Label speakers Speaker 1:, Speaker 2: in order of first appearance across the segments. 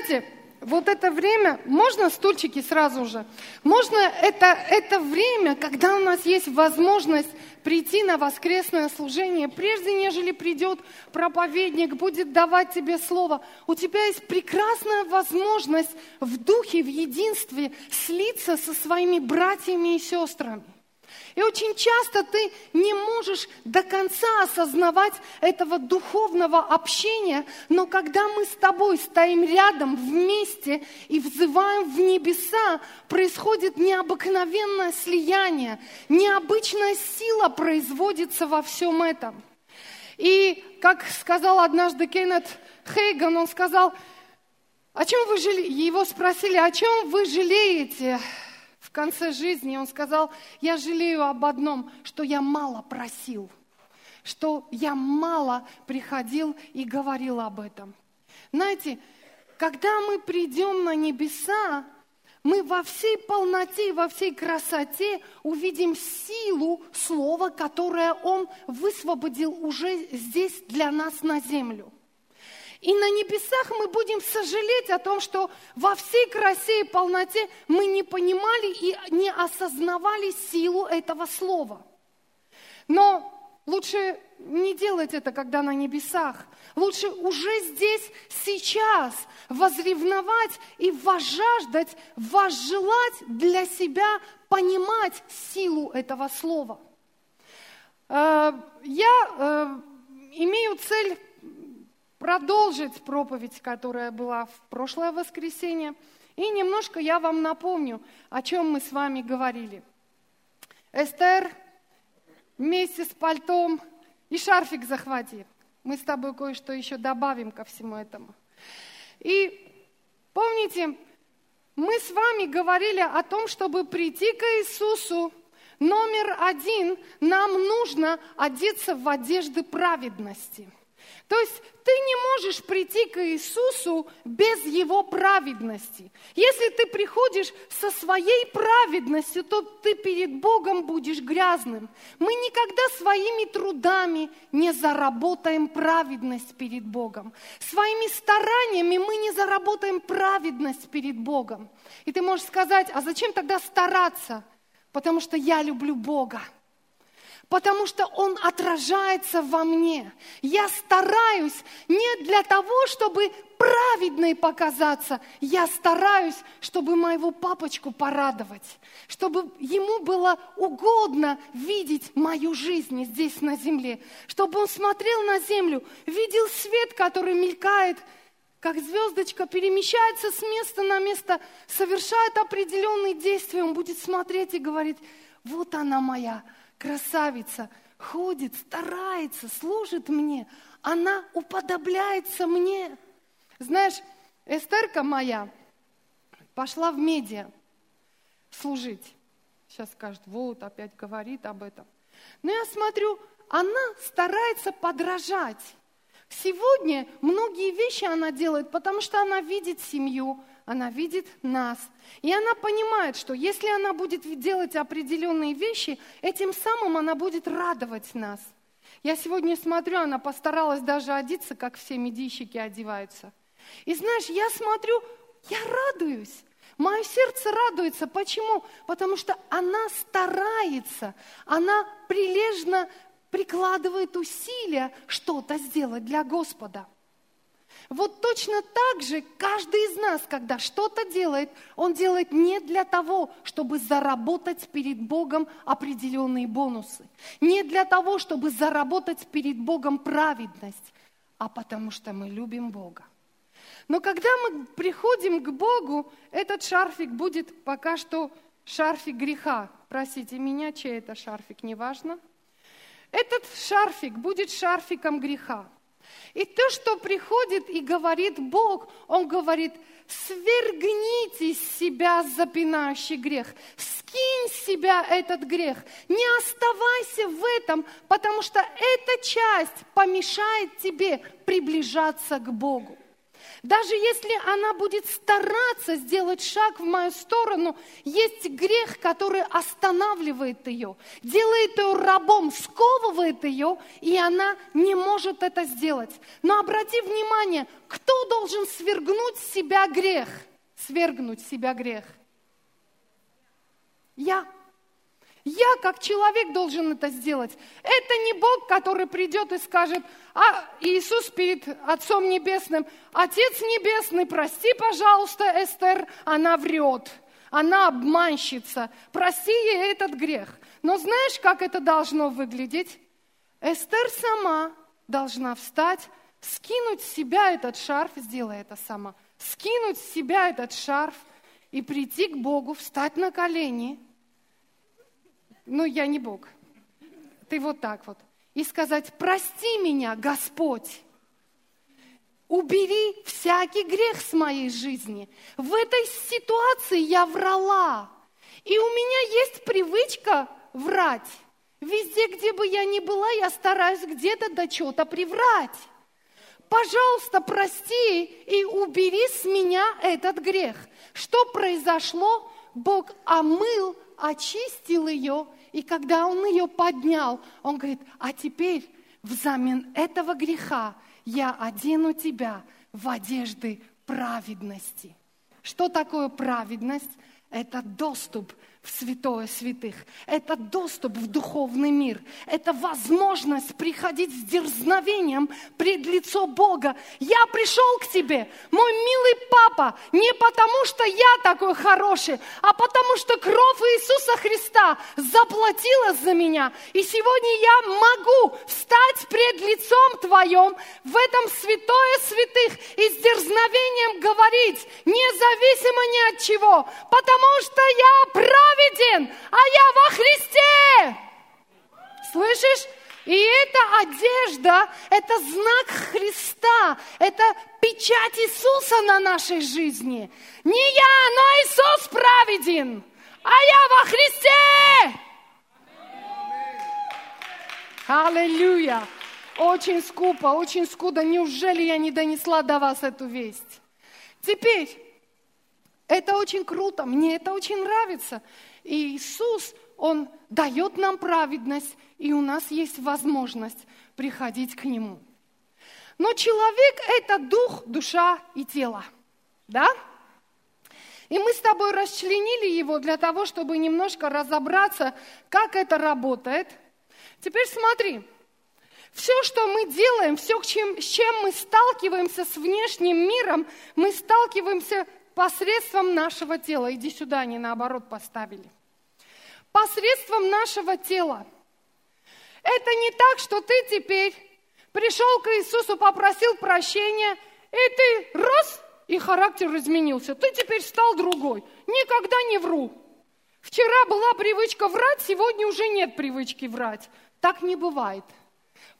Speaker 1: знаете, вот это время, можно стульчики сразу же? Можно это, это время, когда у нас есть возможность прийти на воскресное служение, прежде нежели придет проповедник, будет давать тебе слово. У тебя есть прекрасная возможность в духе, в единстве слиться со своими братьями и сестрами. И очень часто ты не можешь до конца осознавать этого духовного общения, но когда мы с тобой стоим рядом вместе и взываем в небеса, происходит необыкновенное слияние, необычная сила производится во всем этом. И как сказал однажды Кеннет Хейган, он сказал, о чем вы жалеете? Его спросили, о чем вы жалеете? Конце жизни он сказал, я жалею об одном, что я мало просил, что я мало приходил и говорил об этом. Знаете, когда мы придем на небеса, мы во всей полноте, во всей красоте увидим силу слова, которое Он высвободил уже здесь для нас на землю. И на небесах мы будем сожалеть о том, что во всей красе и полноте мы не понимали и не осознавали силу этого слова. Но лучше не делать это, когда на небесах. Лучше уже здесь, сейчас возревновать и возжаждать, возжелать для себя понимать силу этого слова. Э, я э, имею цель продолжить проповедь, которая была в прошлое воскресенье. И немножко я вам напомню, о чем мы с вами говорили. Эстер вместе с пальтом и шарфик захвати. Мы с тобой кое-что еще добавим ко всему этому. И помните, мы с вами говорили о том, чтобы прийти к Иисусу, номер один, нам нужно одеться в одежды праведности – то есть ты не можешь прийти к Иисусу без Его праведности. Если ты приходишь со своей праведностью, то ты перед Богом будешь грязным. Мы никогда своими трудами не заработаем праведность перед Богом. Своими стараниями мы не заработаем праведность перед Богом. И ты можешь сказать, а зачем тогда стараться? Потому что я люблю Бога потому что Он отражается во мне. Я стараюсь не для того, чтобы праведной показаться, я стараюсь, чтобы моего папочку порадовать, чтобы ему было угодно видеть мою жизнь здесь на земле, чтобы он смотрел на землю, видел свет, который мелькает, как звездочка перемещается с места на место, совершает определенные действия, он будет смотреть и говорить, вот она моя красавица, ходит, старается, служит мне, она уподобляется мне. Знаешь, Эстерка моя пошла в медиа служить. Сейчас скажет, вот, опять говорит об этом. Но я смотрю, она старается подражать. Сегодня многие вещи она делает, потому что она видит семью, она видит нас. И она понимает, что если она будет делать определенные вещи, этим самым она будет радовать нас. Я сегодня смотрю, она постаралась даже одеться, как все медийщики одеваются. И знаешь, я смотрю, я радуюсь. Мое сердце радуется. Почему? Потому что она старается, она прилежно прикладывает усилия что-то сделать для Господа. Вот точно так же каждый из нас, когда что-то делает, он делает не для того, чтобы заработать перед Богом определенные бонусы, не для того, чтобы заработать перед Богом праведность, а потому что мы любим Бога. Но когда мы приходим к Богу, этот шарфик будет пока что шарфик греха. Простите меня, чей это шарфик, неважно. Этот шарфик будет шарфиком греха. И то, что приходит и говорит Бог, Он говорит, свергните с себя запинающий грех, скинь с себя этот грех, не оставайся в этом, потому что эта часть помешает тебе приближаться к Богу. Даже если она будет стараться сделать шаг в мою сторону, есть грех, который останавливает ее, делает ее рабом, сковывает ее, и она не может это сделать. Но обрати внимание, кто должен свергнуть себя грех? Свергнуть себя грех. Я. Я как человек должен это сделать. Это не Бог, который придет и скажет, а Иисус перед Отцом Небесным, Отец Небесный, прости, пожалуйста, Эстер, она врет, она обманщица, прости ей этот грех. Но знаешь, как это должно выглядеть? Эстер сама должна встать, скинуть с себя этот шарф, сделай это сама, скинуть с себя этот шарф и прийти к Богу, встать на колени – ну, я не Бог. Ты вот так вот. И сказать, прости меня, Господь. Убери всякий грех с моей жизни. В этой ситуации я врала. И у меня есть привычка врать. Везде, где бы я ни была, я стараюсь где-то до чего-то приврать. Пожалуйста, прости и убери с меня этот грех. Что произошло? Бог омыл, очистил ее и когда он ее поднял, он говорит, а теперь взамен этого греха я одену тебя в одежды праведности. Что такое праведность? Это доступ в святое святых. Это доступ в духовный мир. Это возможность приходить с дерзновением пред лицо Бога. Я пришел к тебе, мой милый папа, не потому что я такой хороший, а потому что кровь Иисуса Христа заплатила за меня. И сегодня я могу встать пред лицом твоем в этом святое святых и с дерзновением говорить, независимо ни от чего, потому что я прав праведен, а я во Христе. Слышишь? И эта одежда, это знак Христа, это печать Иисуса на нашей жизни. Не я, но Иисус праведен, а я во Христе. Аллилуйя. Очень скупо, очень скудо. Неужели я не донесла до вас эту весть? Теперь, это очень круто, мне это очень нравится. И Иисус, Он дает нам праведность, и у нас есть возможность приходить к Нему. Но человек – это дух, душа и тело. Да? И мы с тобой расчленили его для того, чтобы немножко разобраться, как это работает. Теперь смотри, все, что мы делаем, все, с чем, мы сталкиваемся с внешним миром, мы сталкиваемся посредством нашего тела. Иди сюда, они наоборот поставили. Посредством нашего тела. Это не так, что ты теперь пришел к Иисусу, попросил прощения, и ты раз, и характер изменился. Ты теперь стал другой. Никогда не вру. Вчера была привычка врать, сегодня уже нет привычки врать. Так не бывает.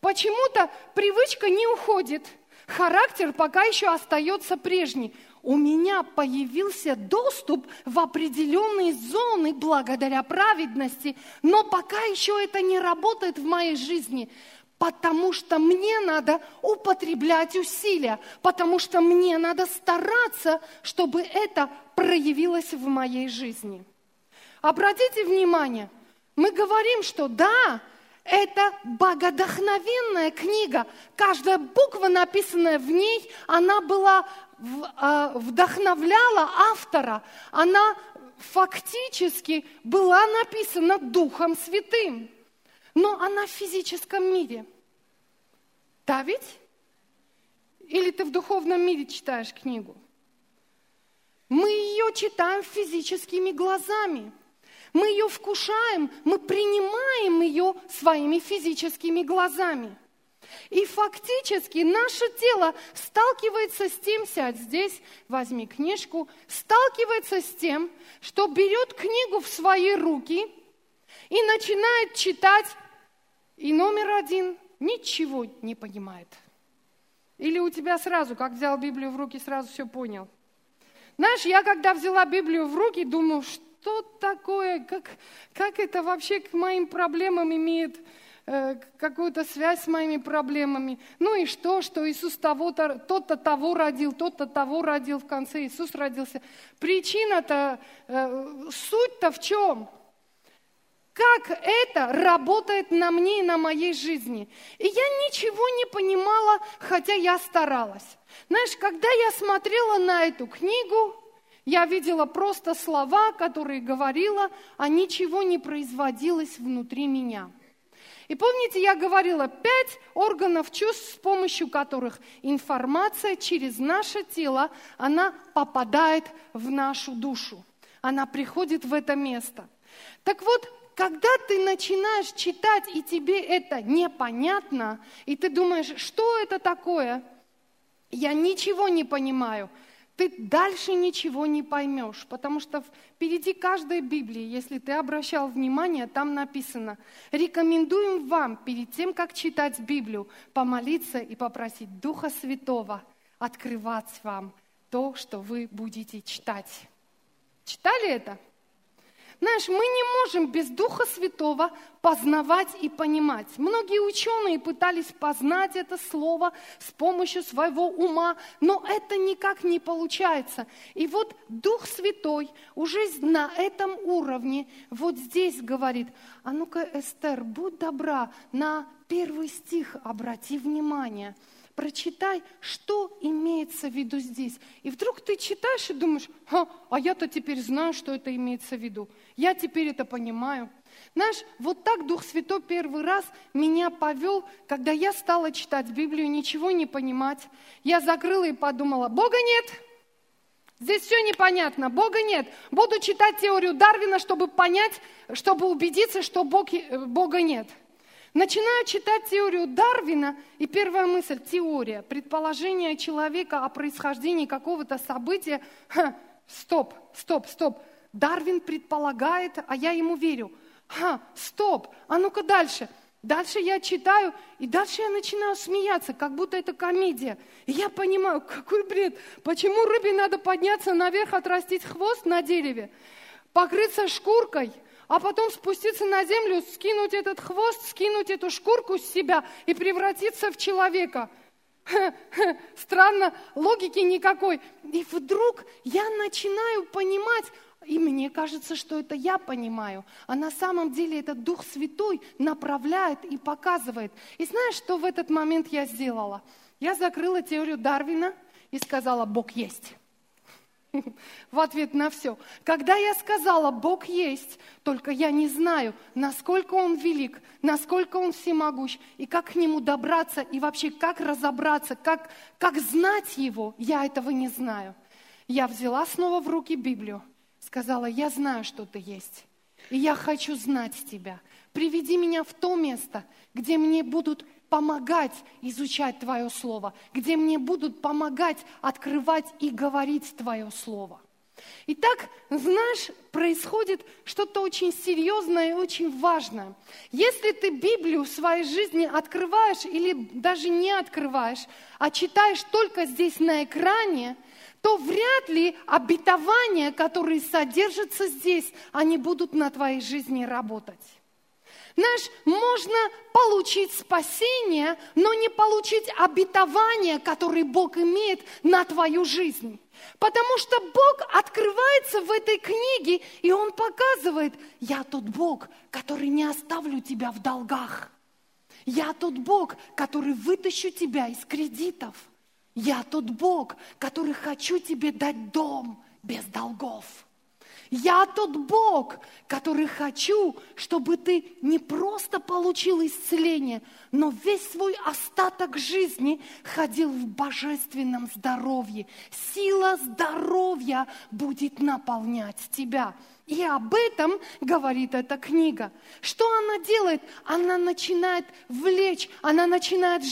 Speaker 1: Почему-то привычка не уходит. Характер пока еще остается прежний у меня появился доступ в определенные зоны благодаря праведности, но пока еще это не работает в моей жизни, потому что мне надо употреблять усилия, потому что мне надо стараться, чтобы это проявилось в моей жизни. Обратите внимание, мы говорим, что да, это богодохновенная книга. Каждая буква, написанная в ней, она была вдохновляла автора, она фактически была написана Духом Святым, но она в физическом мире. Да ведь? Или ты в духовном мире читаешь книгу? Мы ее читаем физическими глазами. Мы ее вкушаем, мы принимаем ее своими физическими глазами. И фактически наше тело сталкивается с тем, сядь здесь, возьми книжку, сталкивается с тем, что берет книгу в свои руки и начинает читать, и номер один ничего не понимает. Или у тебя сразу, как взял Библию в руки, сразу все понял. Знаешь, я когда взяла Библию в руки, думаю, что такое, как, как это вообще к моим проблемам имеет какую-то связь с моими проблемами. Ну и что, что Иисус того-то, тот-то того родил, тот-то того родил, в конце Иисус родился. Причина-то, э, суть-то в чем? как это работает на мне и на моей жизни. И я ничего не понимала, хотя я старалась. Знаешь, когда я смотрела на эту книгу, я видела просто слова, которые говорила, а ничего не производилось внутри меня. И помните, я говорила, пять органов чувств, с помощью которых информация через наше тело, она попадает в нашу душу. Она приходит в это место. Так вот, когда ты начинаешь читать, и тебе это непонятно, и ты думаешь, что это такое, я ничего не понимаю, ты дальше ничего не поймешь, потому что впереди каждой Библии, если ты обращал внимание, там написано, рекомендуем вам перед тем, как читать Библию, помолиться и попросить Духа Святого открывать вам то, что вы будете читать. Читали это? Знаешь, мы не можем без Духа Святого познавать и понимать. Многие ученые пытались познать это слово с помощью своего ума, но это никак не получается. И вот Дух Святой уже на этом уровне вот здесь говорит, а ну-ка, Эстер, будь добра, на первый стих обрати внимание – прочитай, что имеется в виду здесь. И вдруг ты читаешь и думаешь, а, а я-то теперь знаю, что это имеется в виду. Я теперь это понимаю. Знаешь, вот так Дух Святой первый раз меня повел, когда я стала читать Библию, ничего не понимать. Я закрыла и подумала, Бога нет, Здесь все непонятно, Бога нет. Буду читать теорию Дарвина, чтобы понять, чтобы убедиться, что Бог, э, Бога нет. Начинаю читать теорию Дарвина, и первая мысль – теория, предположение человека о происхождении какого-то события. Ха, стоп, стоп, стоп. Дарвин предполагает, а я ему верю. Ха, стоп, а ну-ка дальше. Дальше я читаю, и дальше я начинаю смеяться, как будто это комедия. И я понимаю, какой бред. Почему рыбе надо подняться наверх, отрастить хвост на дереве, покрыться шкуркой – а потом спуститься на землю, скинуть этот хвост, скинуть эту шкурку с себя и превратиться в человека. Странно, логики никакой. И вдруг я начинаю понимать, и мне кажется, что это я понимаю, а на самом деле это Дух Святой направляет и показывает. И знаешь, что в этот момент я сделала? Я закрыла теорию Дарвина и сказала, Бог есть в ответ на все. Когда я сказала, Бог есть, только я не знаю, насколько Он велик, насколько Он всемогущ, и как к Нему добраться, и вообще как разобраться, как, как знать Его, я этого не знаю. Я взяла снова в руки Библию, сказала, я знаю, что Ты есть, и я хочу знать Тебя. Приведи меня в то место, где мне будут помогать изучать Твое Слово, где мне будут помогать открывать и говорить Твое Слово. Итак, знаешь, происходит что-то очень серьезное и очень важное. Если ты Библию в своей жизни открываешь или даже не открываешь, а читаешь только здесь на экране, то вряд ли обетования, которые содержатся здесь, они будут на твоей жизни работать. Знаешь, можно получить спасение, но не получить обетование, которое Бог имеет на твою жизнь. Потому что Бог открывается в этой книге, и Он показывает, я тот Бог, который не оставлю тебя в долгах. Я тот Бог, который вытащу тебя из кредитов. Я тот Бог, который хочу тебе дать дом без долгов. Я тот Бог, который хочу, чтобы ты не просто получил исцеление, но весь свой остаток жизни ходил в божественном здоровье. Сила здоровья будет наполнять тебя. И об этом говорит эта книга. Что она делает? Она начинает влечь, она начинает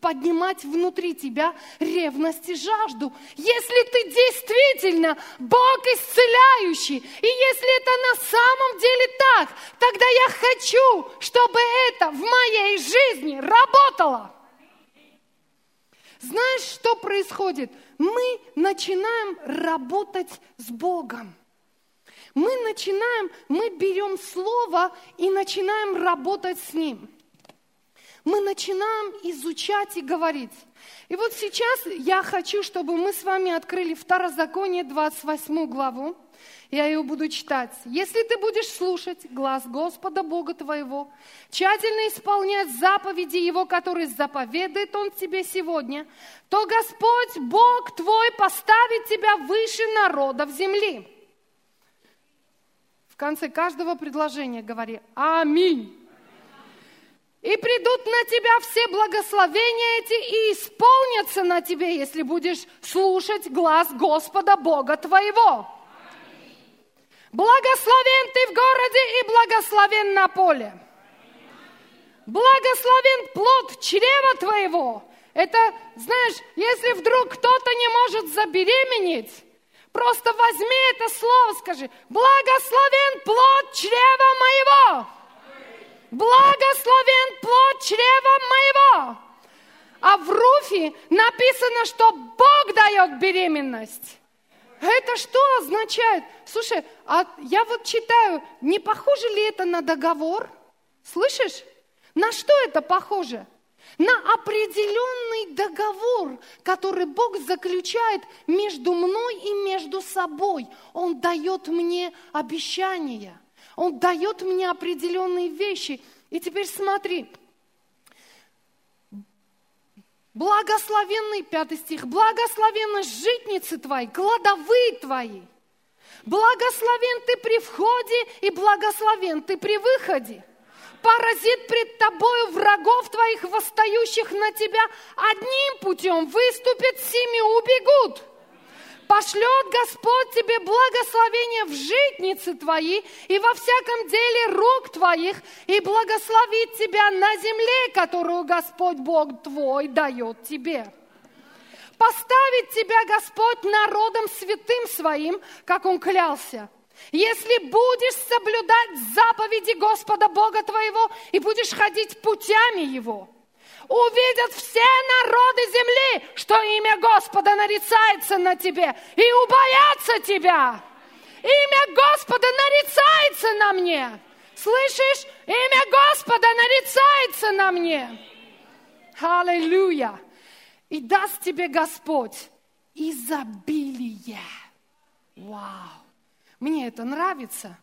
Speaker 1: поднимать внутри тебя ревность и жажду. Если ты действительно Бог исцеляющий, и если это на самом деле так, тогда я хочу, чтобы это в моей жизни работало. Знаешь, что происходит? Мы начинаем работать с Богом. Мы начинаем, мы берем Слово и начинаем работать с Ним. мы начинаем изучать и говорить. И вот сейчас я хочу, чтобы мы с вами открыли Второзаконие, 28 главу. Я ее буду читать. Если ты будешь слушать глаз Господа Бога твоего, тщательно исполнять заповеди Его, которые заповедает Он тебе сегодня, то Господь Бог твой поставит тебя выше народов земли. Конце каждого предложения говори «Аминь». И придут на тебя все благословения эти и исполнятся на тебе, если будешь слушать глаз Господа Бога твоего. Благословен ты в городе и благословен на поле. Благословен плод чрева твоего. Это, знаешь, если вдруг кто-то не может забеременеть, просто возьми это слово, скажи, благословен плод чрева моего. Благословен плод чрева моего. А в Руфе написано, что Бог дает беременность. Это что означает? Слушай, а я вот читаю, не похоже ли это на договор? Слышишь? На что это похоже? На определенный договор, который Бог заключает между мной и между собой. Он дает мне обещания, Он дает мне определенные вещи. И теперь смотри, Благословенный, пятый стих, благословенны житницы твои, кладовые твои. Благословен ты при входе и благословен ты при выходе. Поразит пред тобою врагов твоих, восстающих на тебя, одним путем выступят, семи убегут пошлет Господь тебе благословение в житницы твои и во всяком деле рук твоих, и благословит тебя на земле, которую Господь Бог твой дает тебе. Поставит тебя Господь народом святым своим, как Он клялся. Если будешь соблюдать заповеди Господа Бога твоего и будешь ходить путями Его – увидят все народы земли, что имя Господа нарицается на тебе, и убоятся тебя. Имя Господа нарицается на мне. Слышишь? Имя Господа нарицается на мне. Аллилуйя. И даст тебе Господь изобилие. Вау. Мне это нравится.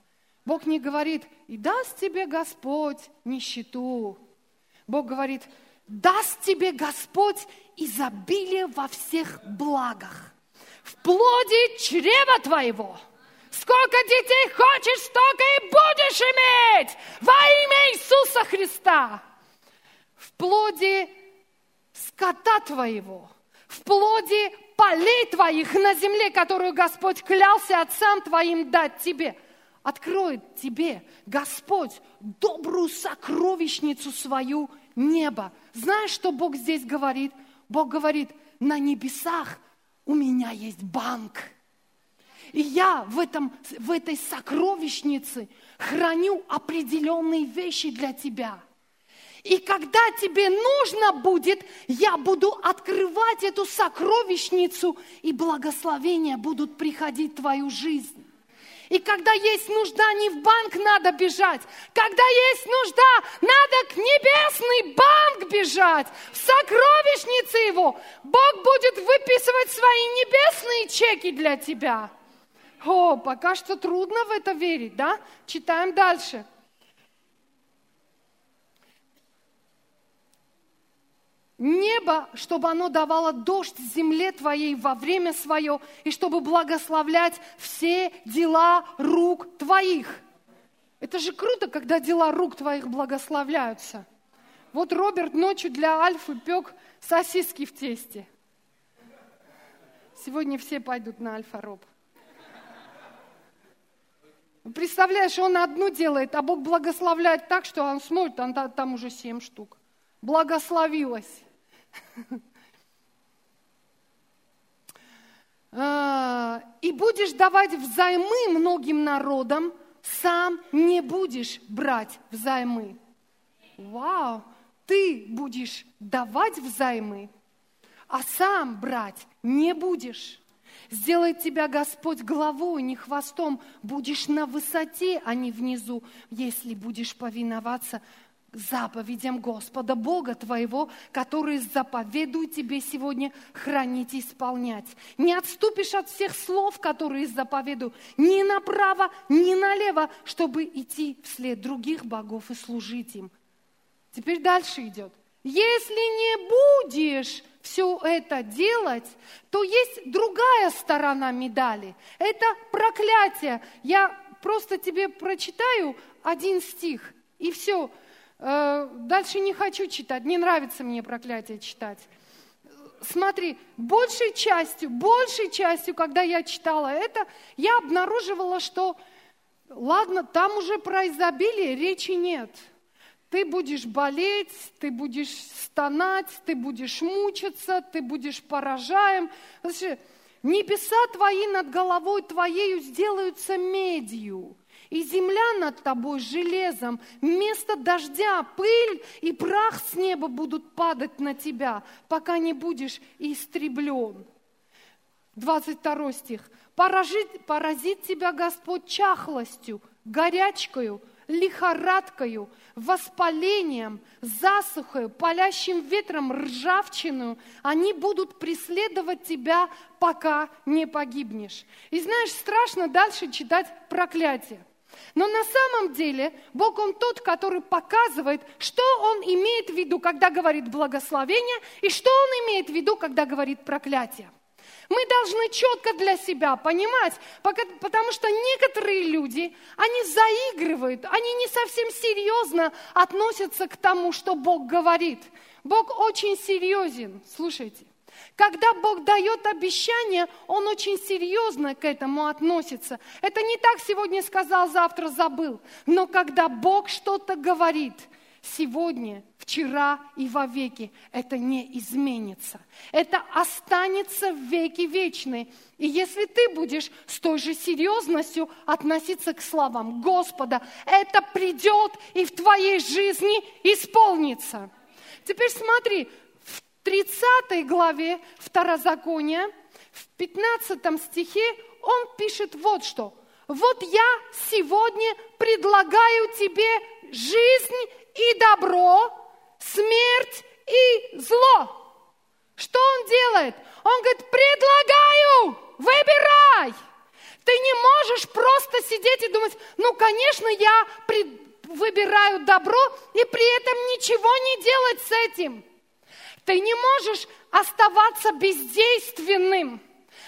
Speaker 1: Бог не говорит, и даст тебе Господь нищету. Бог говорит, даст тебе Господь изобилие во всех благах, в плоде чрева твоего. Сколько детей хочешь, столько и будешь иметь во имя Иисуса Христа. В плоде скота твоего, в плоде полей твоих на земле, которую Господь клялся отцам твоим дать тебе. Откроет тебе Господь добрую сокровищницу свою небо. Знаешь, что Бог здесь говорит? Бог говорит, на небесах у меня есть банк. И я в, этом, в этой сокровищнице храню определенные вещи для тебя. И когда тебе нужно будет, я буду открывать эту сокровищницу, и благословения будут приходить в твою жизнь. И когда есть нужда, не в банк надо бежать. Когда есть нужда, надо к небесный банк бежать, в сокровищнице его. Бог будет выписывать свои небесные чеки для тебя. О, пока что трудно в это верить, да? Читаем дальше. Небо, чтобы оно давало дождь земле твоей во время свое, и чтобы благословлять все дела рук твоих. Это же круто, когда дела рук твоих благословляются. Вот Роберт ночью для Альфы пек сосиски в тесте. Сегодня все пойдут на Альфа-Роб. Представляешь, он одну делает, а Бог благословляет так, что он смотрит, там, там уже семь штук. Благословилась. А, и будешь давать взаймы многим народам, сам не будешь брать взаймы. Вау! Ты будешь давать взаймы, а сам брать не будешь. Сделает тебя Господь главой, не хвостом. Будешь на высоте, а не внизу, если будешь повиноваться заповедям Господа Бога твоего, которые заповедую тебе сегодня хранить и исполнять. Не отступишь от всех слов, которые заповедую, ни направо, ни налево, чтобы идти вслед других богов и служить им. Теперь дальше идет. Если не будешь все это делать, то есть другая сторона медали. Это проклятие. Я просто тебе прочитаю один стих, и все. Э, дальше не хочу читать, не нравится мне проклятие читать. Смотри, большей частью, большей частью, когда я читала это, я обнаруживала, что, ладно, там уже про изобилие речи нет. Ты будешь болеть, ты будешь стонать, ты будешь мучиться, ты будешь поражаем. Небеса твои над головой твоею сделаются медью, и земля над тобой железом. Вместо дождя пыль и прах с неба будут падать на тебя, пока не будешь истреблен. 22 стих. Поразит, поразит тебя Господь чахлостью, горячкою, лихорадкою, воспалением, засухой, палящим ветром, ржавчину. Они будут преследовать тебя, пока не погибнешь. И знаешь, страшно дальше читать проклятие. Но на самом деле Бог, Он тот, который показывает, что Он имеет в виду, когда говорит благословение, и что Он имеет в виду, когда говорит проклятие. Мы должны четко для себя понимать, потому что некоторые люди, они заигрывают, они не совсем серьезно относятся к тому, что Бог говорит. Бог очень серьезен, слушайте. Когда Бог дает обещание, Он очень серьезно к этому относится. Это не так сегодня сказал, завтра забыл. Но когда Бог что-то говорит – сегодня, вчера и вовеки. Это не изменится. Это останется в веки вечные. И если ты будешь с той же серьезностью относиться к словам Господа, это придет и в твоей жизни исполнится. Теперь смотри, 30 главе Второзакония, в 15 стихе он пишет вот что. Вот я сегодня предлагаю тебе жизнь и добро, смерть и зло. Что он делает? Он говорит, предлагаю, выбирай. Ты не можешь просто сидеть и думать, ну, конечно, я пред... выбираю добро и при этом ничего не делать с этим. Ты не можешь оставаться бездейственным.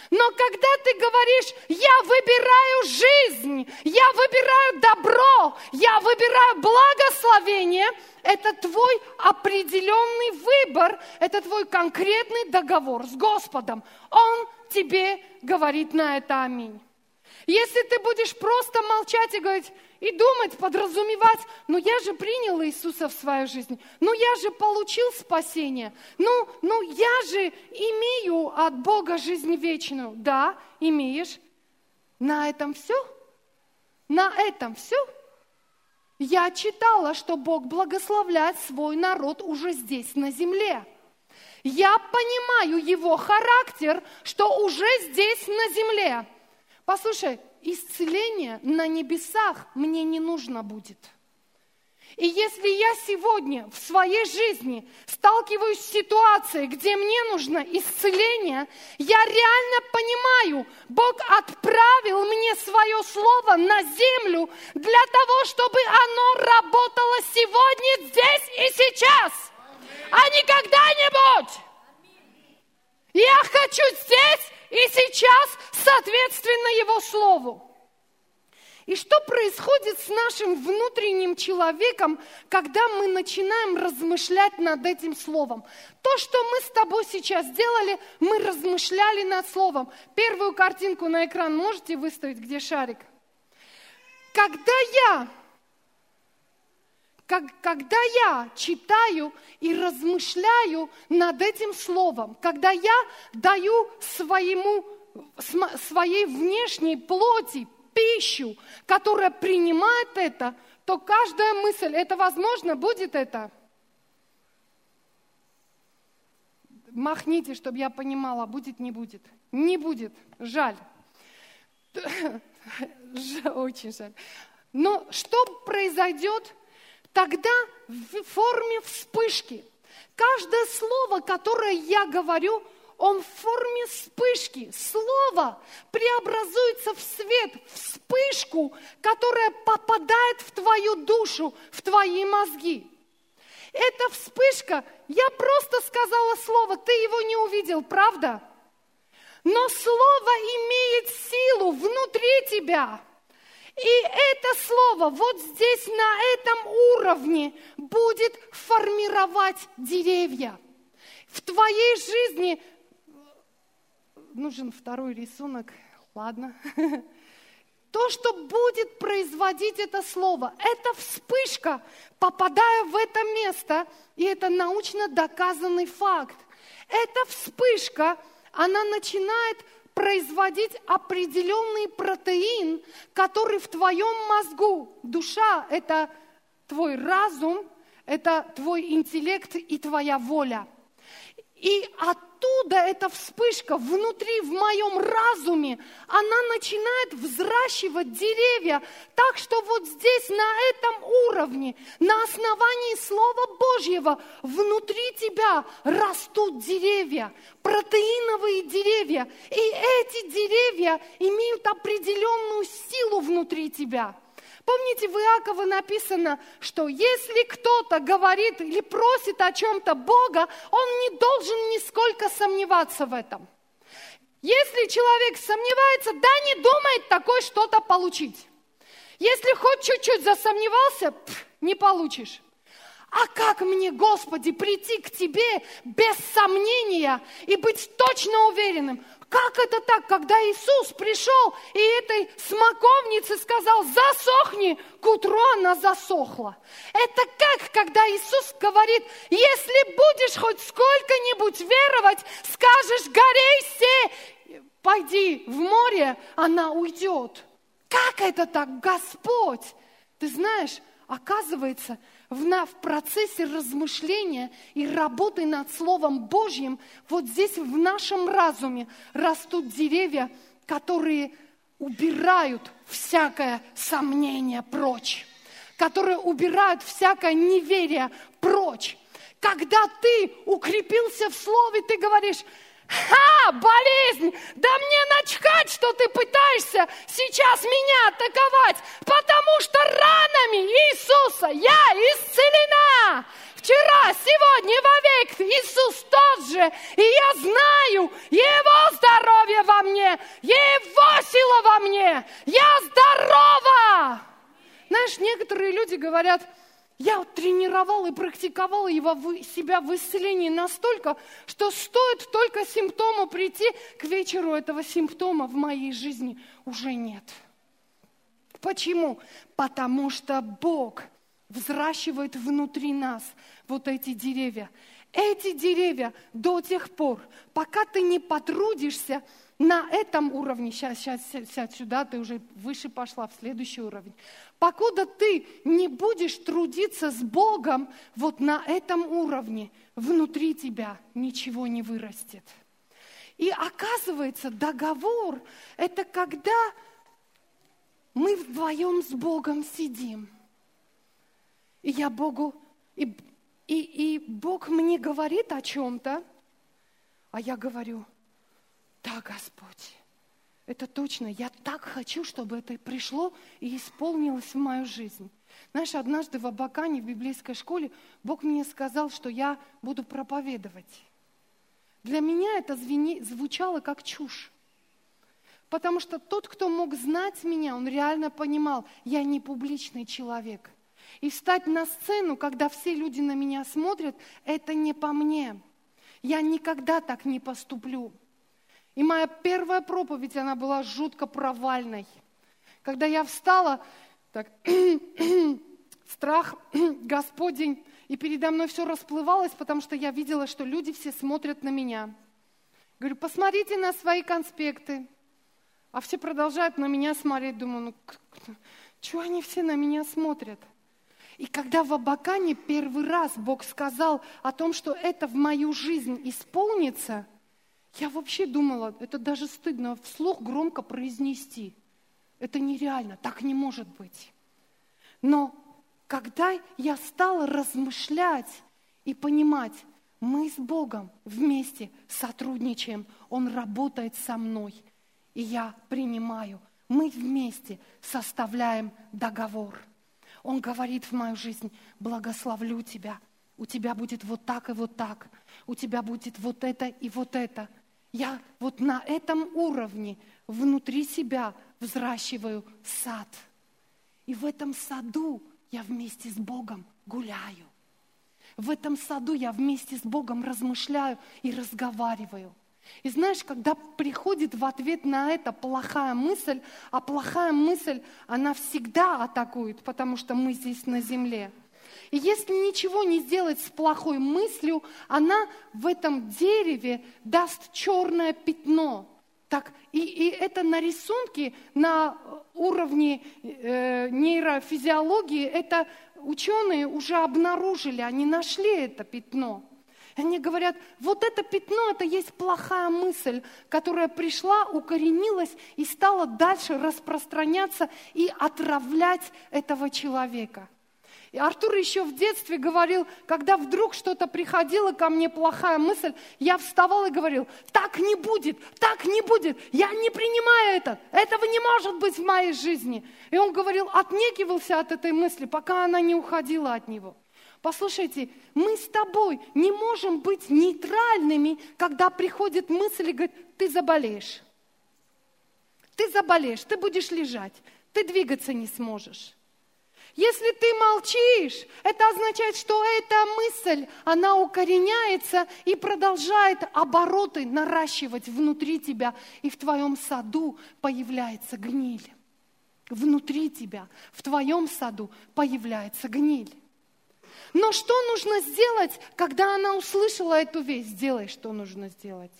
Speaker 1: Но когда ты говоришь, я выбираю жизнь, я выбираю добро, я выбираю благословение, это твой определенный выбор, это твой конкретный договор с Господом. Он тебе говорит на это аминь. Если ты будешь просто молчать и говорить, и думать, подразумевать, ну я же принял Иисуса в свою жизнь, ну я же получил спасение, ну, ну я же имею от Бога жизнь вечную. Да, имеешь. На этом все? На этом все? Я читала, что Бог благословляет свой народ уже здесь, на земле. Я понимаю его характер, что уже здесь, на земле. Послушай, исцеление на небесах мне не нужно будет. И если я сегодня в своей жизни сталкиваюсь с ситуацией, где мне нужно исцеление, я реально понимаю, Бог отправил мне свое слово на землю для того, чтобы оно работало сегодня, здесь и сейчас, а не когда-нибудь. Я хочу здесь и сейчас соответственно Его Слову. И что происходит с нашим внутренним человеком, когда мы начинаем размышлять над этим словом? То, что мы с тобой сейчас сделали, мы размышляли над словом. Первую картинку на экран можете выставить, где шарик? Когда я как, когда я читаю и размышляю над этим словом, когда я даю своему, своей внешней плоти пищу, которая принимает это, то каждая мысль, это возможно, будет это? Махните, чтобы я понимала, будет, не будет. Не будет, жаль. Очень жаль. Но что произойдет, тогда в форме вспышки. Каждое слово, которое я говорю, он в форме вспышки. Слово преобразуется в свет, вспышку, которая попадает в твою душу, в твои мозги. Эта вспышка, я просто сказала слово, ты его не увидел, правда? Но слово имеет силу внутри тебя. И это слово вот здесь, на этом уровне, будет формировать деревья. В твоей жизни нужен второй рисунок. Ладно. То, что будет производить это слово, это вспышка, попадая в это место, и это научно доказанный факт. Эта вспышка, она начинает производить определенный протеин, который в твоем мозгу, душа – это твой разум, это твой интеллект и твоя воля. И от оттуда эта вспышка внутри, в моем разуме, она начинает взращивать деревья, так что вот здесь, на этом уровне, на основании Слова Божьего, внутри тебя растут деревья, протеиновые деревья. И эти деревья имеют определенную силу внутри тебя – Помните, в Иакова написано, что если кто-то говорит или просит о чем-то Бога, он не должен нисколько сомневаться в этом. Если человек сомневается, да не думает такой что-то получить. Если хоть чуть-чуть засомневался, пф, не получишь. А как мне, Господи, прийти к Тебе без сомнения и быть точно уверенным? Как это так, когда Иисус пришел и этой смоковнице сказал, засохни, к утру она засохла. Это как, когда Иисус говорит, если будешь хоть сколько-нибудь веровать, скажешь, горе все, пойди в море, она уйдет. Как это так, Господь? Ты знаешь, оказывается, в, на, в процессе размышления и работы над Словом Божьим, вот здесь в нашем разуме растут деревья, которые убирают всякое сомнение прочь, которые убирают всякое неверие прочь. Когда ты укрепился в Слове, ты говоришь, Ха, болезнь! Да мне начхать, что ты пытаешься сейчас меня атаковать, потому что ранами Иисуса я исцелена. Вчера, сегодня, вовек Иисус тот же, и я знаю Его здоровье во мне, Его сила во мне, я здорова. Знаешь, некоторые люди говорят, я тренировал и практиковал его, себя в исцелении настолько, что стоит только симптому прийти, к вечеру этого симптома в моей жизни уже нет. Почему? Потому что Бог взращивает внутри нас вот эти деревья. Эти деревья до тех пор, пока ты не потрудишься на этом уровне, сейчас, сейчас сядь сюда, ты уже выше пошла, в следующий уровень. Покуда ты не будешь трудиться с Богом вот на этом уровне, внутри тебя ничего не вырастет. И оказывается, договор – это когда мы вдвоем с Богом сидим. И я Богу, и, и, и Бог мне говорит о чем-то, а я говорю – да, Господь, это точно. Я так хочу, чтобы это пришло и исполнилось в мою жизнь. Знаешь, однажды в Абакане, в библейской школе, Бог мне сказал, что я буду проповедовать. Для меня это звени, звучало как чушь. Потому что тот, кто мог знать меня, он реально понимал, я не публичный человек. И встать на сцену, когда все люди на меня смотрят, это не по мне. Я никогда так не поступлю. И моя первая проповедь, она была жутко провальной. Когда я встала, так, страх Господень, и передо мной все расплывалось, потому что я видела, что люди все смотрят на меня. Говорю, посмотрите на свои конспекты. А все продолжают на меня смотреть. Думаю, ну, чего они все на меня смотрят? И когда в Абакане первый раз Бог сказал о том, что это в мою жизнь исполнится – я вообще думала, это даже стыдно вслух громко произнести. Это нереально, так не может быть. Но когда я стала размышлять и понимать, мы с Богом вместе сотрудничаем, Он работает со мной, и я принимаю. Мы вместе составляем договор. Он говорит в мою жизнь, благословлю тебя, у тебя будет вот так и вот так, у тебя будет вот это и вот это. Я вот на этом уровне внутри себя взращиваю сад. И в этом саду я вместе с Богом гуляю. В этом саду я вместе с Богом размышляю и разговариваю. И знаешь, когда приходит в ответ на это плохая мысль, а плохая мысль, она всегда атакует, потому что мы здесь на земле. И если ничего не сделать с плохой мыслью, она в этом дереве даст черное пятно. Так, и, и это на рисунке, на уровне э, нейрофизиологии, это ученые уже обнаружили, они нашли это пятно. Они говорят, вот это пятно, это есть плохая мысль, которая пришла, укоренилась и стала дальше распространяться и отравлять этого человека. И Артур еще в детстве говорил, когда вдруг что-то приходило ко мне, плохая мысль, я вставал и говорил, так не будет, так не будет, я не принимаю это, этого не может быть в моей жизни. И он говорил, отнекивался от этой мысли, пока она не уходила от него. Послушайте, мы с тобой не можем быть нейтральными, когда приходит мысль и говорит, ты заболеешь. Ты заболеешь, ты будешь лежать, ты двигаться не сможешь. Если ты молчишь, это означает, что эта мысль, она укореняется и продолжает обороты наращивать внутри тебя, и в твоем саду появляется гниль. Внутри тебя, в твоем саду появляется гниль. Но что нужно сделать, когда она услышала эту весть? Сделай, что нужно сделать.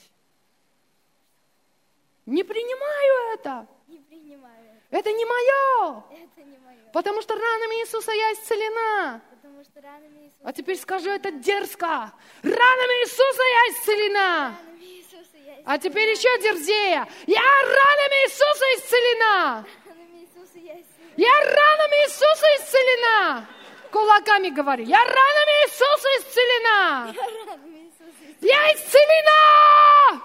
Speaker 1: Не принимаю это.
Speaker 2: Не принимаю.
Speaker 1: Это не мое.
Speaker 2: Это не мое.
Speaker 1: Потому что ранами Иисуса я исцелена.
Speaker 2: Потому что ранами Иисуса,
Speaker 1: А теперь скажи это дерзко. Ранами Иисуса я исцелена.
Speaker 2: ранами Иисуса я
Speaker 1: А теперь еще дерзее. Я ранами Иисуса исцелена.
Speaker 2: ранами Иисуса я исцелена.
Speaker 1: Я ранами Иисуса исцелена. Кулаками говори. Я ранами Иисуса исцелена.
Speaker 2: я
Speaker 1: исцелена!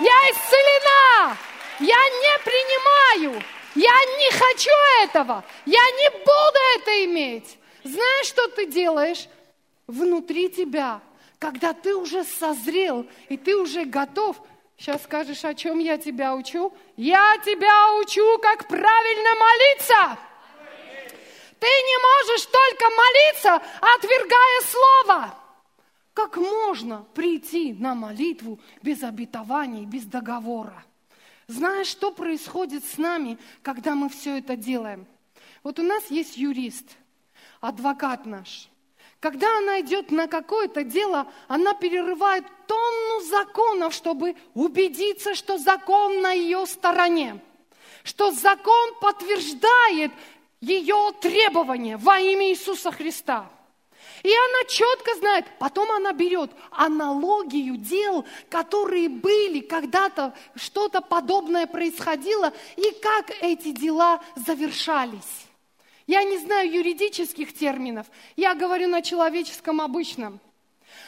Speaker 1: Я исцелена! Я не принимаю! Я не хочу этого! Я не буду это иметь! Знаешь, что ты делаешь? Внутри тебя, когда ты уже созрел, и ты уже готов, сейчас скажешь, о чем я тебя учу? Я тебя учу, как правильно молиться! Ты не можешь только молиться, отвергая слово. Как можно прийти на молитву без обетований, без договора? Знаешь, что происходит с нами, когда мы все это делаем? Вот у нас есть юрист, адвокат наш. Когда она идет на какое-то дело, она перерывает тонну законов, чтобы убедиться, что закон на ее стороне, что закон подтверждает ее требования во имя Иисуса Христа. И она четко знает, потом она берет аналогию дел, которые были когда-то, что-то подобное происходило, и как эти дела завершались. Я не знаю юридических терминов, я говорю на человеческом обычном.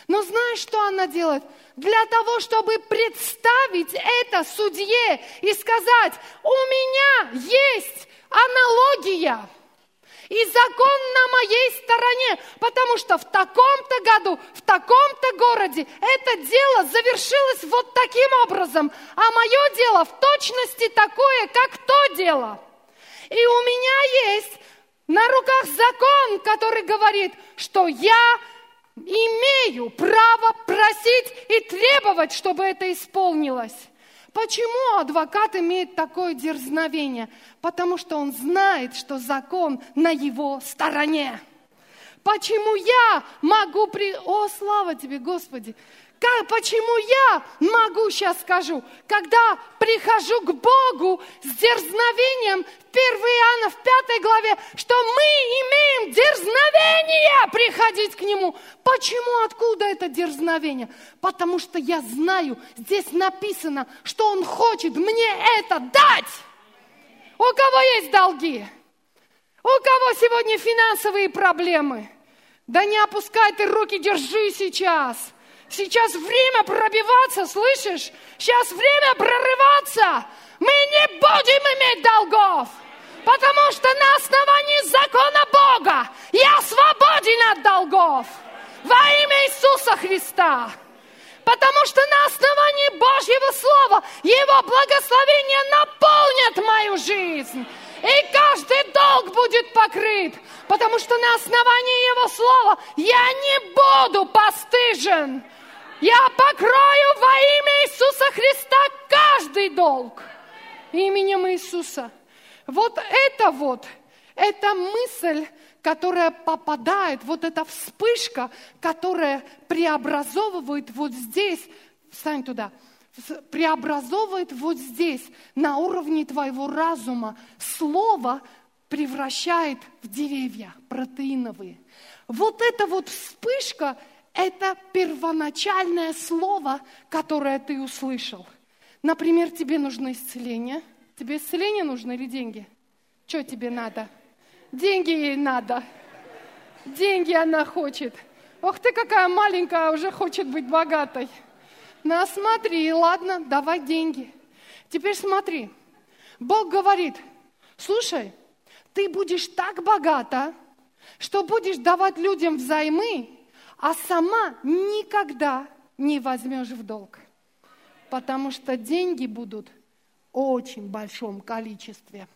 Speaker 1: Но знаешь, что она делает? Для того, чтобы представить это судье и сказать, у меня есть аналогия. И закон на моей стороне, потому что в таком-то году, в таком-то городе это дело завершилось вот таким образом, а мое дело в точности такое, как то дело. И у меня есть на руках закон, который говорит, что я имею право просить и требовать, чтобы это исполнилось. Почему адвокат имеет такое дерзновение? Потому что он знает, что закон на его стороне. Почему я могу при... О, слава тебе, Господи! Как, почему я могу, сейчас скажу, когда прихожу к Богу с дерзновением, в 1 Иоанна в 5 главе, что мы имеем дерзновение приходить к Нему. Почему, откуда это дерзновение? Потому что я знаю, здесь написано, что Он хочет мне это дать. У кого есть долги? У кого сегодня финансовые проблемы? Да не опускай ты руки, держи сейчас. Сейчас время пробиваться, слышишь? Сейчас время прорываться. Мы не будем иметь долгов. Потому что на основании закона Бога я свободен от долгов. Во имя Иисуса Христа. Потому что на основании Божьего Слова Его благословение наполнит мою жизнь. И каждый долг будет покрыт. Потому что на основании Его Слова я не буду постыжен. Я покрою во имя Иисуса Христа каждый долг. Именем Иисуса. Вот это вот, эта мысль, которая попадает, вот эта вспышка, которая преобразовывает вот здесь, встань туда, преобразовывает вот здесь, на уровне твоего разума, слово превращает в деревья протеиновые. Вот эта вот вспышка, это первоначальное слово, которое ты услышал. Например, тебе нужно исцеление. Тебе исцеление нужно или деньги? Что тебе надо? Деньги ей надо. Деньги она хочет. Ох ты какая маленькая, уже хочет быть богатой. На, смотри, ладно, давай деньги. Теперь смотри. Бог говорит, слушай, ты будешь так богата, что будешь давать людям взаймы, а сама никогда не возьмешь в долг. Потому что деньги будут в очень большом количестве.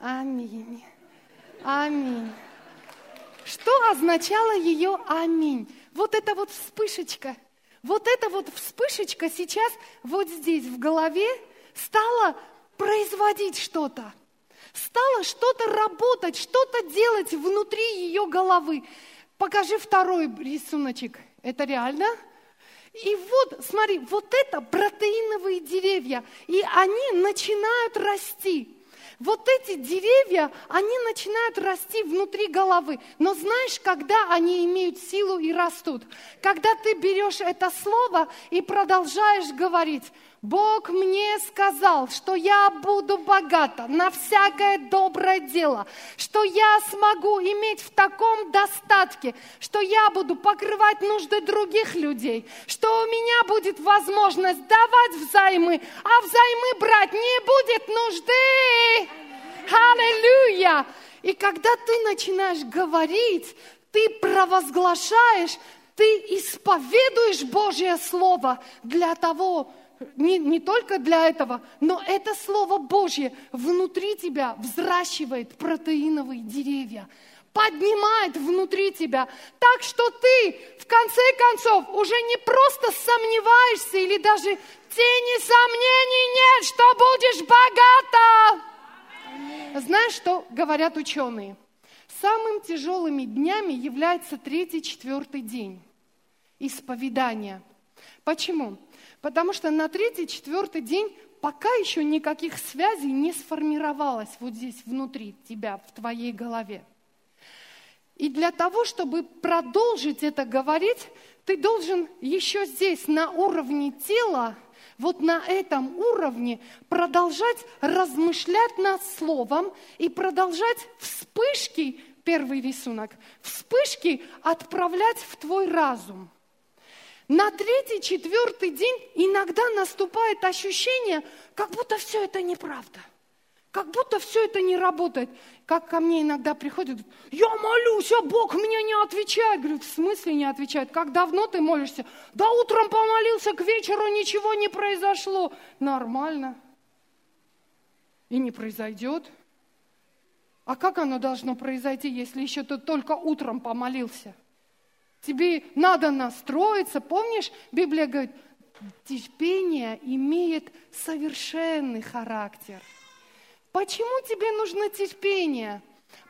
Speaker 1: Аминь. Аминь. Что означало ее аминь? Вот эта вот вспышечка, вот эта вот вспышечка сейчас вот здесь в голове стала производить что-то. Стало что-то работать, что-то делать внутри ее головы. Покажи второй рисуночек. Это реально? И вот, смотри, вот это протеиновые деревья, и они начинают расти. Вот эти деревья, они начинают расти внутри головы. Но знаешь, когда они имеют силу и растут? Когда ты берешь это слово и продолжаешь говорить, Бог мне сказал, что я буду богата на всякое доброе дело, что я смогу иметь в таком достатке, что я буду покрывать нужды других людей, что у меня будет возможность давать взаймы, а взаймы брать не будет нужды. Аллилуйя! И когда ты начинаешь говорить, ты провозглашаешь, ты исповедуешь Божье Слово для того, не, не только для этого, но это Слово Божье внутри тебя взращивает протеиновые деревья, поднимает внутри тебя, так что ты в конце концов уже не просто сомневаешься или даже тени сомнений нет, что будешь богата. Знаешь, что говорят ученые? Самым тяжелыми днями является третий, четвертый день исповедания. Почему? Потому что на третий, четвертый день пока еще никаких связей не сформировалось вот здесь внутри тебя, в твоей голове. И для того, чтобы продолжить это говорить, ты должен еще здесь, на уровне тела, вот на этом уровне продолжать размышлять над словом и продолжать вспышки, первый рисунок, вспышки отправлять в твой разум – на третий, четвертый день иногда наступает ощущение, как будто все это неправда. Как будто все это не работает. Как ко мне иногда приходят, я молюсь, а Бог мне не отвечает. Говорю, в смысле не отвечает? Как давно ты молишься? Да утром помолился, к вечеру ничего не произошло. Нормально. И не произойдет. А как оно должно произойти, если еще ты только утром помолился? Тебе надо настроиться. Помнишь, Библия говорит, терпение имеет совершенный характер. Почему тебе нужно терпение?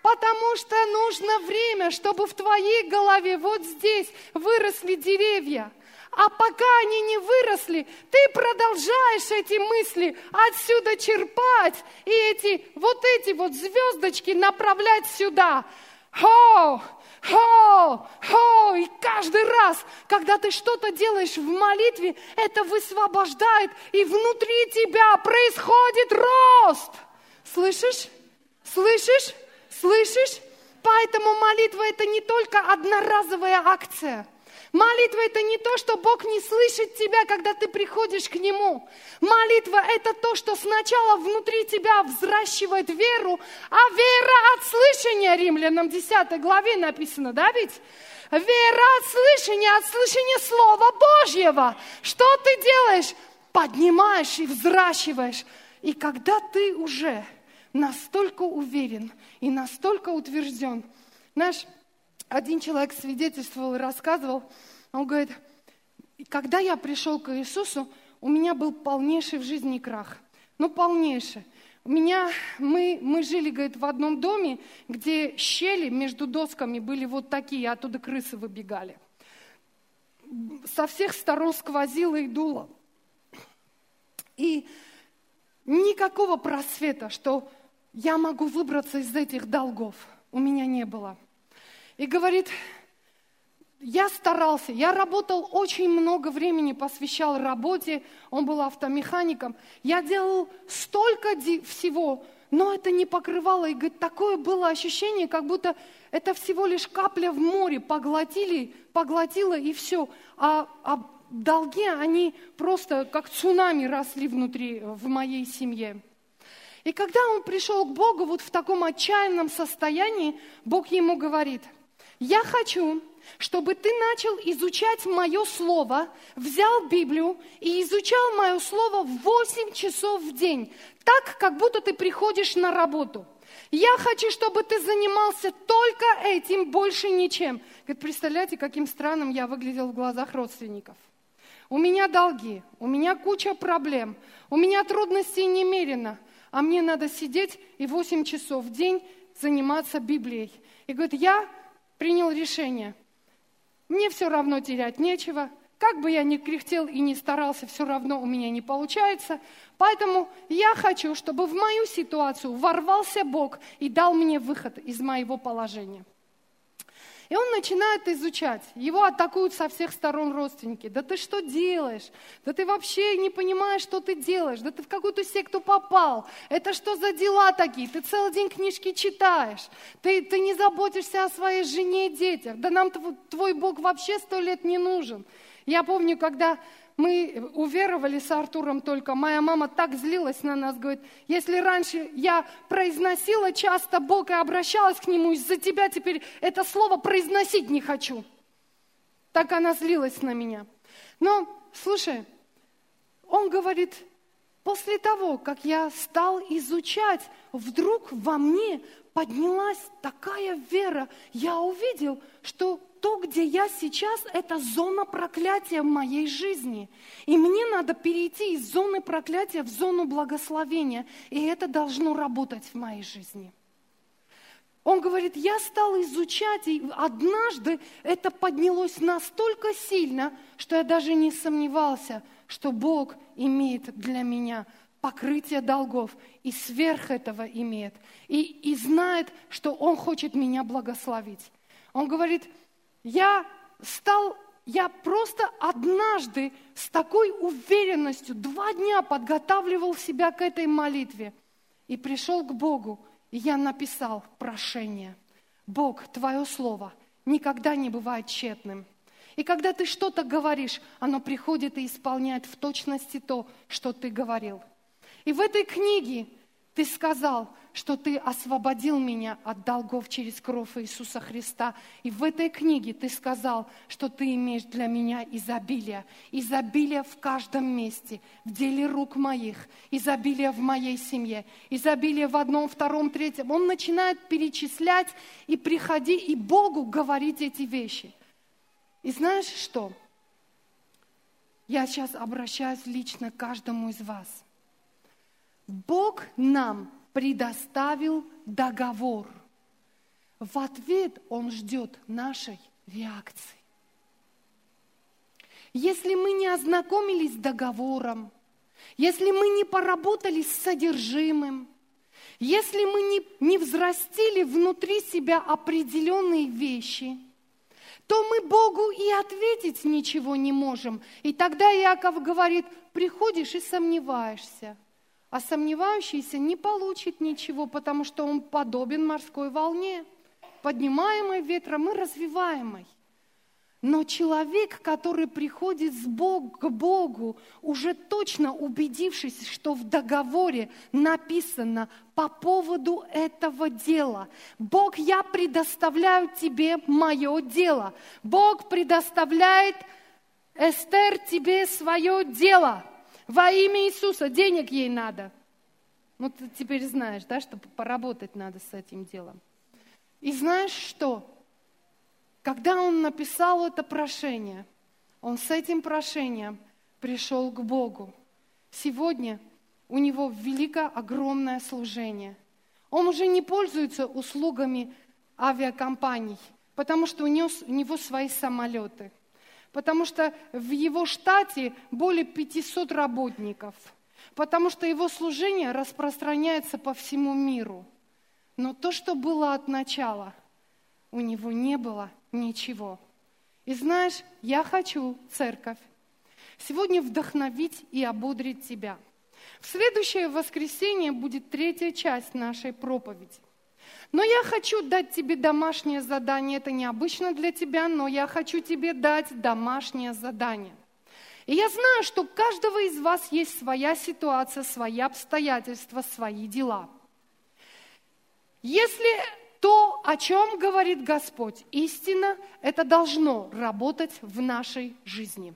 Speaker 1: Потому что нужно время, чтобы в твоей голове вот здесь выросли деревья. А пока они не выросли, ты продолжаешь эти мысли отсюда черпать и эти вот эти вот звездочки направлять сюда. Хо, хо, хо. И каждый раз, когда ты что-то делаешь в молитве, это высвобождает, и внутри тебя происходит рост. Слышишь? Слышишь? Слышишь? Поэтому молитва это не только одноразовая акция – Молитва это не то, что Бог не слышит тебя, когда ты приходишь к Нему. Молитва это то, что сначала внутри тебя взращивает веру, а вера от слышания, Римлянам 10 главе написано, да ведь? Вера от слышания, от слышания Слова Божьего. Что ты делаешь? Поднимаешь и взращиваешь. И когда ты уже настолько уверен и настолько утвержден, знаешь, один человек свидетельствовал и рассказывал, он говорит, когда я пришел к Иисусу, у меня был полнейший в жизни крах. Ну, полнейший. У меня, мы, мы жили, говорит, в одном доме, где щели между досками были вот такие, оттуда крысы выбегали. Со всех сторон сквозило и дуло. И никакого просвета, что я могу выбраться из этих долгов, у меня не было. И говорит, я старался, я работал очень много времени, посвящал работе, он был автомехаником. Я делал столько всего, но это не покрывало. И говорит, такое было ощущение, как будто это всего лишь капля в море, поглотили, поглотило и все. А, а долги, они просто как цунами росли внутри, в моей семье. И когда он пришел к Богу вот в таком отчаянном состоянии, Бог ему говорит – я хочу, чтобы ты начал изучать мое слово, взял Библию и изучал мое слово 8 часов в день, так, как будто ты приходишь на работу. Я хочу, чтобы ты занимался только этим, больше ничем. Говорит, представляете, каким странным я выглядел в глазах родственников. У меня долги, у меня куча проблем, у меня трудностей немерено, а мне надо сидеть и 8 часов в день заниматься Библией. И говорит, я принял решение. Мне все равно терять нечего. Как бы я ни кряхтел и не старался, все равно у меня не получается. Поэтому я хочу, чтобы в мою ситуацию ворвался Бог и дал мне выход из моего положения. И он начинает изучать. Его атакуют со всех сторон родственники. Да ты что делаешь? Да ты вообще не понимаешь, что ты делаешь. Да ты в какую-то секту попал. Это что за дела такие? Ты целый день книжки читаешь. Ты, ты не заботишься о своей жене и детях. Да нам твой Бог вообще сто лет не нужен. Я помню, когда мы уверовали с Артуром только, моя мама так злилась на нас, говорит, если раньше я произносила часто Бог и обращалась к Нему, из-за тебя теперь это слово произносить не хочу. Так она злилась на меня. Но, слушай, он говорит, после того, как я стал изучать, вдруг во мне поднялась такая вера. Я увидел, что то, где я сейчас, это зона проклятия в моей жизни. И мне надо перейти из зоны проклятия в зону благословения. И это должно работать в моей жизни. Он говорит, я стал изучать, и однажды это поднялось настолько сильно, что я даже не сомневался, что Бог имеет для меня покрытие долгов и сверх этого имеет. И, и знает, что Он хочет меня благословить. Он говорит, я стал, я просто однажды с такой уверенностью два дня подготавливал себя к этой молитве и пришел к Богу, и я написал прошение. Бог, Твое Слово никогда не бывает тщетным. И когда ты что-то говоришь, оно приходит и исполняет в точности то, что ты говорил. И в этой книге ты сказал, что Ты освободил меня от долгов через кровь Иисуса Христа. И в этой книге Ты сказал, что Ты имеешь для меня изобилие. Изобилие в каждом месте, в деле рук моих, изобилие в моей семье, изобилие в одном, втором, третьем. Он начинает перечислять и приходи, и Богу говорить эти вещи. И знаешь что? Я сейчас обращаюсь лично к каждому из вас – Бог нам предоставил договор. В ответ Он ждет нашей реакции. Если мы не ознакомились с договором, если мы не поработали с содержимым, Если мы не, не взрастили внутри себя определенные вещи, то мы Богу и ответить ничего не можем. И тогда Иаков говорит, приходишь и сомневаешься. А сомневающийся не получит ничего, потому что он подобен морской волне, поднимаемой ветром и развиваемой. Но человек, который приходит с Бог, к Богу, уже точно убедившись, что в договоре написано по поводу этого дела. Бог, я предоставляю тебе мое дело. Бог предоставляет Эстер тебе свое дело. Во имя Иисуса денег ей надо. Ну, ты теперь знаешь, да, что поработать надо с этим делом. И знаешь что? Когда он написал это прошение, он с этим прошением пришел к Богу. Сегодня у него великое, огромное служение. Он уже не пользуется услугами авиакомпаний, потому что у него, у него свои самолеты. Потому что в его штате более 500 работников. Потому что его служение распространяется по всему миру. Но то, что было от начала, у него не было ничего. И знаешь, я хочу, церковь, сегодня вдохновить и ободрить тебя. В следующее воскресенье будет третья часть нашей проповеди. Но я хочу дать тебе домашнее задание. Это необычно для тебя, но я хочу тебе дать домашнее задание. И я знаю, что у каждого из вас есть своя ситуация, свои обстоятельства, свои дела. Если то, о чем говорит Господь, истина, это должно работать в нашей жизни.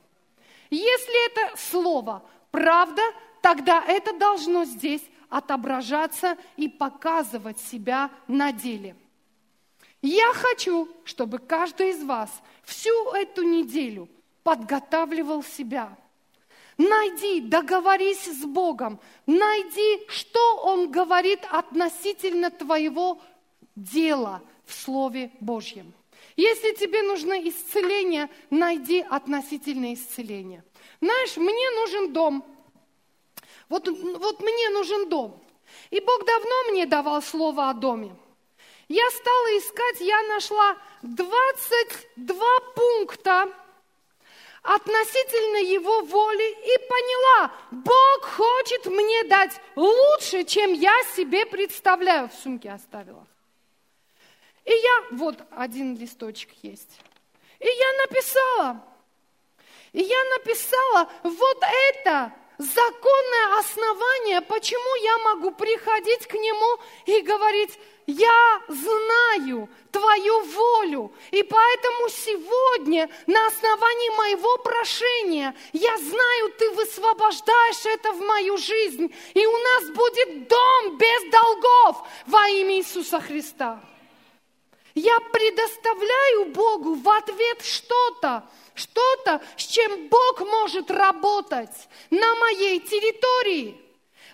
Speaker 1: Если это слово правда, тогда это должно здесь отображаться и показывать себя на деле. Я хочу, чтобы каждый из вас всю эту неделю подготавливал себя. Найди, договорись с Богом, найди, что Он говорит относительно твоего дело в Слове Божьем. Если тебе нужно исцеление, найди относительное исцеление. Знаешь, мне нужен дом. Вот, вот мне нужен дом. И Бог давно мне давал слово о доме. Я стала искать, я нашла 22 пункта относительно Его воли и поняла, Бог хочет мне дать лучше, чем я себе представляю. В сумке оставила. И я, вот один листочек есть. И я написала, и я написала, вот это законное основание, почему я могу приходить к Нему и говорить, я знаю Твою волю, и поэтому сегодня на основании моего прошения я знаю, Ты высвобождаешь это в мою жизнь, и у нас будет дом без долгов во имя Иисуса Христа. Я предоставляю Богу в ответ что-то, что-то, с чем Бог может работать на моей территории.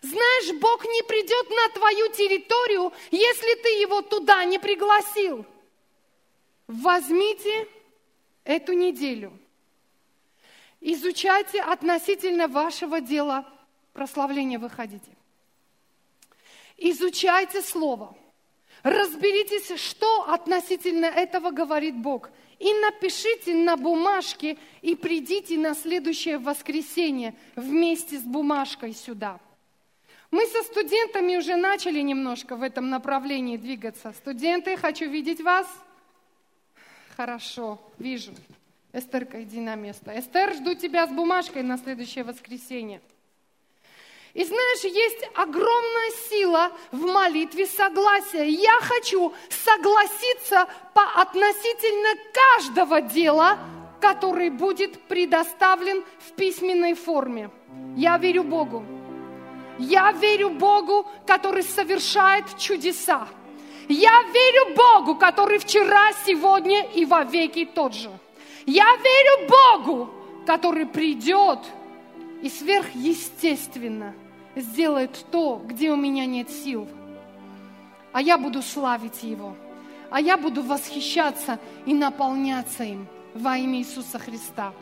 Speaker 1: Знаешь, Бог не придет на твою территорию, если ты его туда не пригласил. Возьмите эту неделю. Изучайте относительно вашего дела прославления выходите. Изучайте Слово. Разберитесь, что относительно этого говорит Бог. И напишите на бумажке и придите на следующее воскресенье вместе с бумажкой сюда. Мы со студентами уже начали немножко в этом направлении двигаться. Студенты, хочу видеть вас. Хорошо, вижу. Эстерка, иди на место. Эстер, жду тебя с бумажкой на следующее воскресенье. И знаешь, есть огромная сила в молитве согласия. Я хочу согласиться по относительно каждого дела, который будет предоставлен в письменной форме. Я верю Богу. Я верю Богу, который совершает чудеса. Я верю Богу, который вчера, сегодня и во веки тот же. Я верю Богу, который придет и сверхъестественно – сделает то, где у меня нет сил. А я буду славить Его. А я буду восхищаться и наполняться им во имя Иисуса Христа.